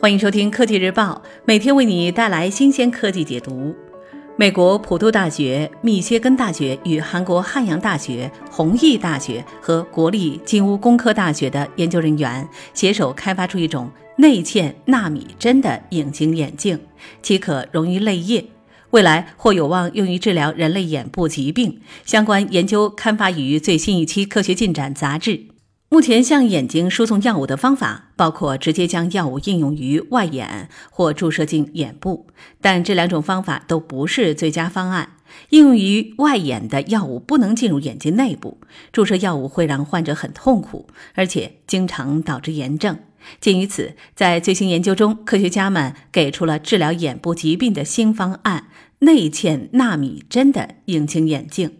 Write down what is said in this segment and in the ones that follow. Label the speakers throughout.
Speaker 1: 欢迎收听科技日报，每天为你带来新鲜科技解读。美国普渡大学、密歇根大学与韩国汉阳大学、弘毅大学和国立金乌工科大学的研究人员携手开发出一种内嵌纳米针的隐形眼镜，其可溶于泪液，未来或有望用于治疗人类眼部疾病。相关研究刊发于最新一期《科学进展》杂志。目前向眼睛输送药物的方法包括直接将药物应用于外眼或注射进眼部，但这两种方法都不是最佳方案。应用于外眼的药物不能进入眼睛内部，注射药物会让患者很痛苦，而且经常导致炎症。鉴于此，在最新研究中，科学家们给出了治疗眼部疾病的新方案——内嵌纳米针的隐形眼镜。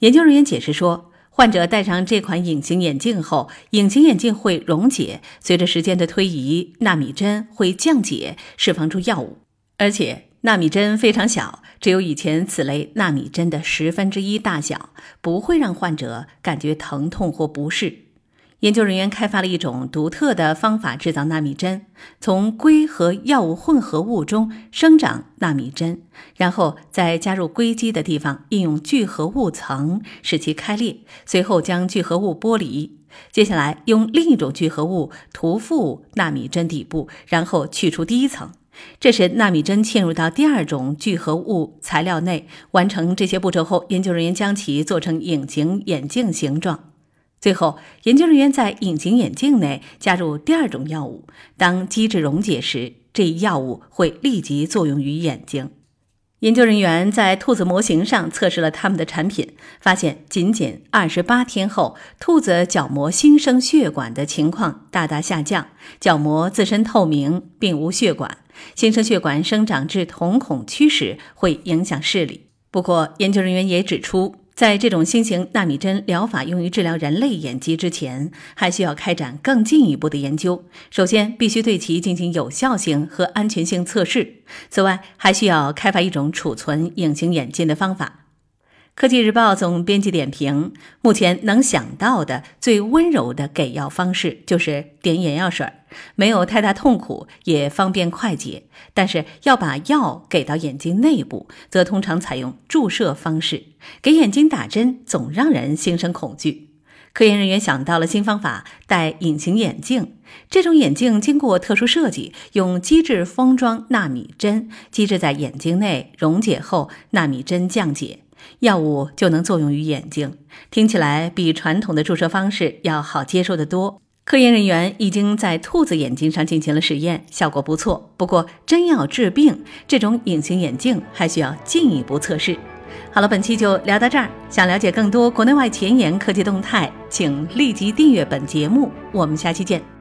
Speaker 1: 研究人员解释说。患者戴上这款隐形眼镜后，隐形眼镜会溶解。随着时间的推移，纳米针会降解，释放出药物。而且，纳米针非常小，只有以前此类纳米针的十分之一大小，不会让患者感觉疼痛或不适。研究人员开发了一种独特的方法制造纳米针，从硅和药物混合物中生长纳米针，然后在加入硅基的地方应用聚合物层使其开裂，随后将聚合物剥离。接下来用另一种聚合物涂覆纳米针底部，然后去除第一层。这时纳米针嵌入到第二种聚合物材料内。完成这些步骤后，研究人员将其做成隐形眼镜形状。最后，研究人员在隐形眼镜内加入第二种药物。当机制溶解时，这一药物会立即作用于眼睛。研究人员在兔子模型上测试了他们的产品，发现仅仅二十八天后，兔子角膜新生血管的情况大大下降，角膜自身透明，并无血管。新生血管生长至瞳孔区时会影响视力。不过，研究人员也指出。在这种新型纳米针疗法用于治疗人类眼疾之前，还需要开展更进一步的研究。首先，必须对其进行有效性和安全性测试。此外，还需要开发一种储存隐形眼镜的方法。科技日报总编辑点评：目前能想到的最温柔的给药方式就是点眼药水，没有太大痛苦，也方便快捷。但是要把药给到眼睛内部，则通常采用注射方式。给眼睛打针总让人心生恐惧。科研人员想到了新方法，戴隐形眼镜。这种眼镜经过特殊设计，用机制封装纳米针，机制在眼睛内溶解后，纳米针降解。药物就能作用于眼睛，听起来比传统的注射方式要好接受得多。科研人员已经在兔子眼睛上进行了实验，效果不错。不过，真要治病，这种隐形眼镜还需要进一步测试。好了，本期就聊到这儿。想了解更多国内外前沿科技动态，请立即订阅本节目。我们下期见。